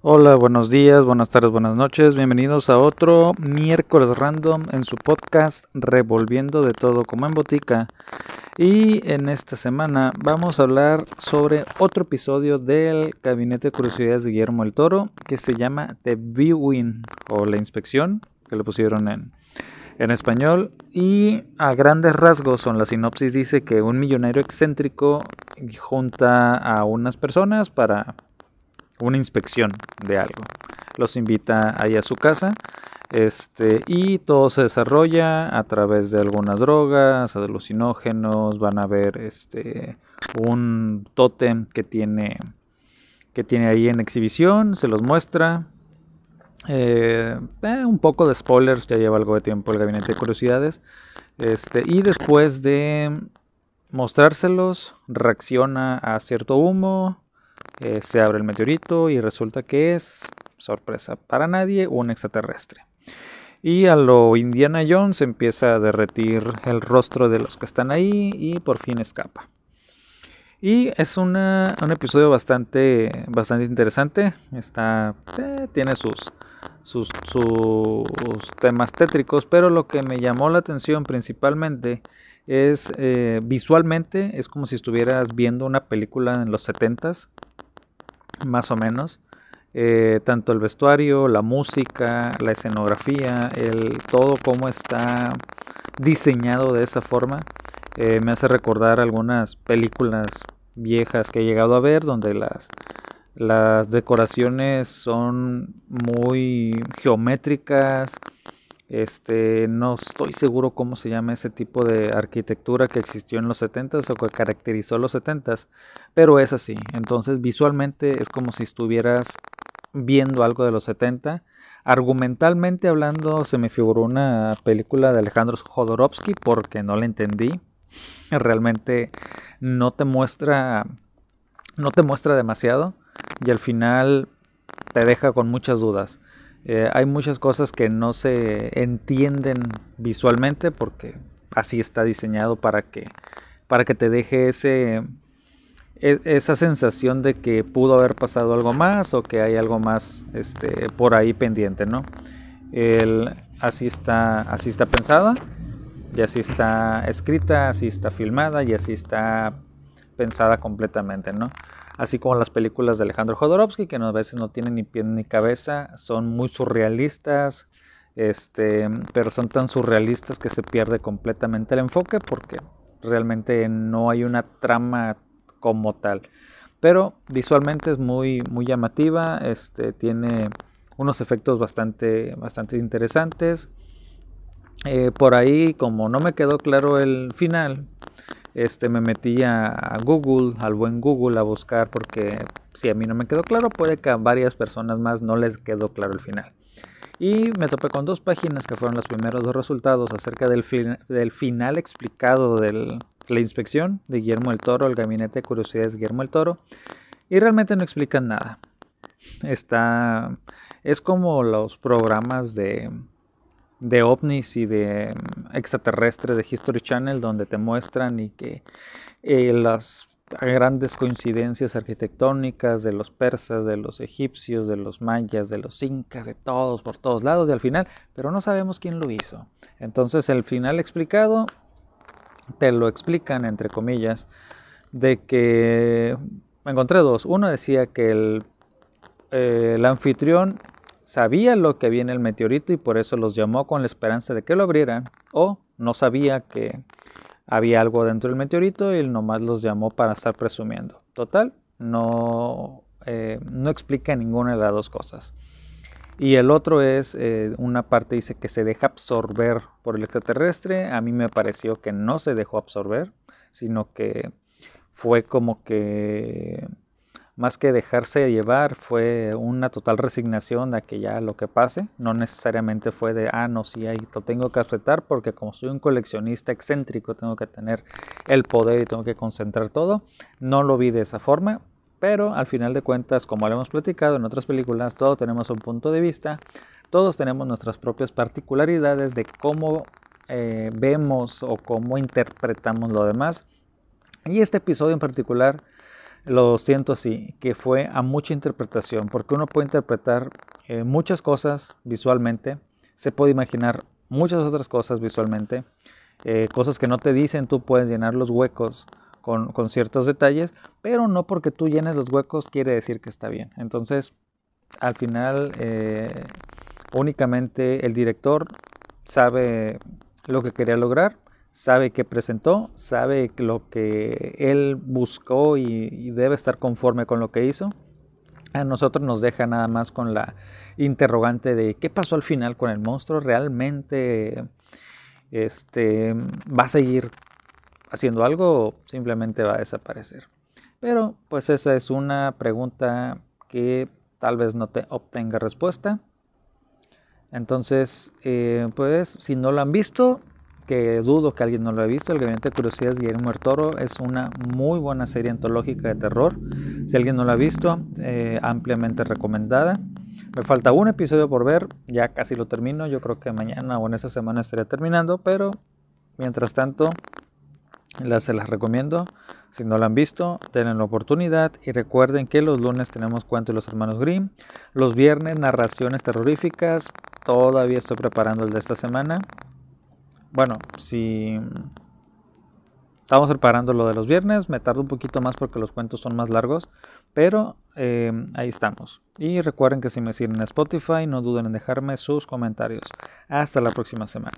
Hola, buenos días, buenas tardes, buenas noches. Bienvenidos a otro miércoles random en su podcast Revolviendo de todo como en botica. Y en esta semana vamos a hablar sobre otro episodio del Gabinete de Curiosidades de Guillermo el Toro que se llama The Viewing o La Inspección, que lo pusieron en, en español. Y a grandes rasgos, son la sinopsis dice que un millonario excéntrico junta a unas personas para una inspección de algo. Los invita ahí a su casa este, y todo se desarrolla a través de algunas drogas, alucinógenos, van a ver este, un tótem que tiene, que tiene ahí en exhibición, se los muestra. Eh, eh, un poco de spoilers, ya lleva algo de tiempo el gabinete de curiosidades. Este, y después de mostrárselos, reacciona a cierto humo, eh, se abre el meteorito y resulta que es, sorpresa para nadie, un extraterrestre. Y a lo Indiana Jones empieza a derretir el rostro de los que están ahí y por fin escapa. Y es un episodio bastante, bastante interesante. Está, eh, tiene sus, sus, sus, temas tétricos, pero lo que me llamó la atención principalmente es eh, visualmente, es como si estuvieras viendo una película en los 70s más o menos. Eh, tanto el vestuario, la música, la escenografía, el todo cómo está diseñado de esa forma, eh, me hace recordar algunas películas viejas que he llegado a ver donde las, las decoraciones son muy geométricas, este, no estoy seguro cómo se llama ese tipo de arquitectura que existió en los 70s o que caracterizó los 70s, pero es así. Entonces, visualmente es como si estuvieras viendo algo de los 70. Argumentalmente hablando, se me figuró una película de Alejandro Jodorowsky porque no la entendí. Realmente no te muestra no te muestra demasiado y al final te deja con muchas dudas. Eh, hay muchas cosas que no se entienden visualmente porque así está diseñado para que, para que te deje ese, e, esa sensación de que pudo haber pasado algo más o que hay algo más este, por ahí pendiente, ¿no? El, así, está, así está pensada y así está escrita, así está filmada y así está pensada completamente, ¿no? así como las películas de Alejandro Jodorowsky, que a veces no tienen ni pie ni cabeza, son muy surrealistas, este, pero son tan surrealistas que se pierde completamente el enfoque porque realmente no hay una trama como tal. Pero visualmente es muy, muy llamativa, este, tiene unos efectos bastante, bastante interesantes. Eh, por ahí, como no me quedó claro el final, este, me metí a, Google, al buen Google, a buscar porque si a mí no me quedó claro, puede que a varias personas más no les quedó claro el final. Y me topé con dos páginas que fueron los primeros dos resultados acerca del, del final explicado de la inspección de Guillermo el Toro, el gabinete de curiosidades de Guillermo el Toro, y realmente no explican nada. Está, es como los programas de, de ovnis y de mm, extraterrestres de History Channel donde te muestran y que eh, las grandes coincidencias arquitectónicas de los persas, de los egipcios, de los mayas, de los incas, de todos, por todos lados y al final, pero no sabemos quién lo hizo. Entonces el final explicado te lo explican entre comillas de que encontré dos. Uno decía que el, eh, el anfitrión sabía lo que había en el meteorito y por eso los llamó con la esperanza de que lo abrieran, o no sabía que había algo dentro del meteorito y él nomás los llamó para estar presumiendo. Total, no, eh, no explica ninguna de las dos cosas. Y el otro es, eh, una parte dice que se deja absorber por el extraterrestre. A mí me pareció que no se dejó absorber, sino que fue como que más que dejarse llevar, fue una total resignación a que ya lo que pase, no necesariamente fue de, ah, no, sí, ahí lo tengo que aceptar porque como soy un coleccionista excéntrico, tengo que tener el poder y tengo que concentrar todo. No lo vi de esa forma, pero al final de cuentas, como lo hemos platicado en otras películas, todos tenemos un punto de vista, todos tenemos nuestras propias particularidades de cómo eh, vemos o cómo interpretamos lo demás. Y este episodio en particular lo siento así, que fue a mucha interpretación, porque uno puede interpretar eh, muchas cosas visualmente, se puede imaginar muchas otras cosas visualmente, eh, cosas que no te dicen, tú puedes llenar los huecos con, con, ciertos detalles, pero no porque tú llenes los huecos quiere decir que está bien. Entonces, al final, eh, únicamente el director sabe lo que quería lograr sabe que presentó, sabe lo que él buscó y, debe estar conforme con lo que hizo. A nosotros nos deja nada más con la interrogante de qué pasó al final con el monstruo. ¿Realmente este, va a seguir haciendo algo o simplemente va a desaparecer? Pero pues esa es una pregunta que tal vez no te obtenga respuesta. Entonces, eh, pues si no lo han visto, que dudo que alguien no lo haya visto, El Gabinete de Curiosidades de Guillermo del Toro es una muy buena serie antológica de terror. Si alguien no lo ha visto, eh, ampliamente recomendada. Me falta un episodio por ver, ya casi lo termino, yo creo que mañana o en esta semana estaría terminando, pero mientras tanto las, se las recomiendo. Si no lo han visto, denle la oportunidad y recuerden que los lunes tenemos cuento de los hermanos Grimm, los viernes narraciones terroríficas, todavía estoy preparando el de esta semana, bueno, si estamos preparando lo de los viernes, me tardo un poquito más porque los cuentos son más largos, pero eh, ahí estamos. Y recuerden que si me siguen en Spotify, no duden en dejarme sus comentarios. Hasta la próxima semana.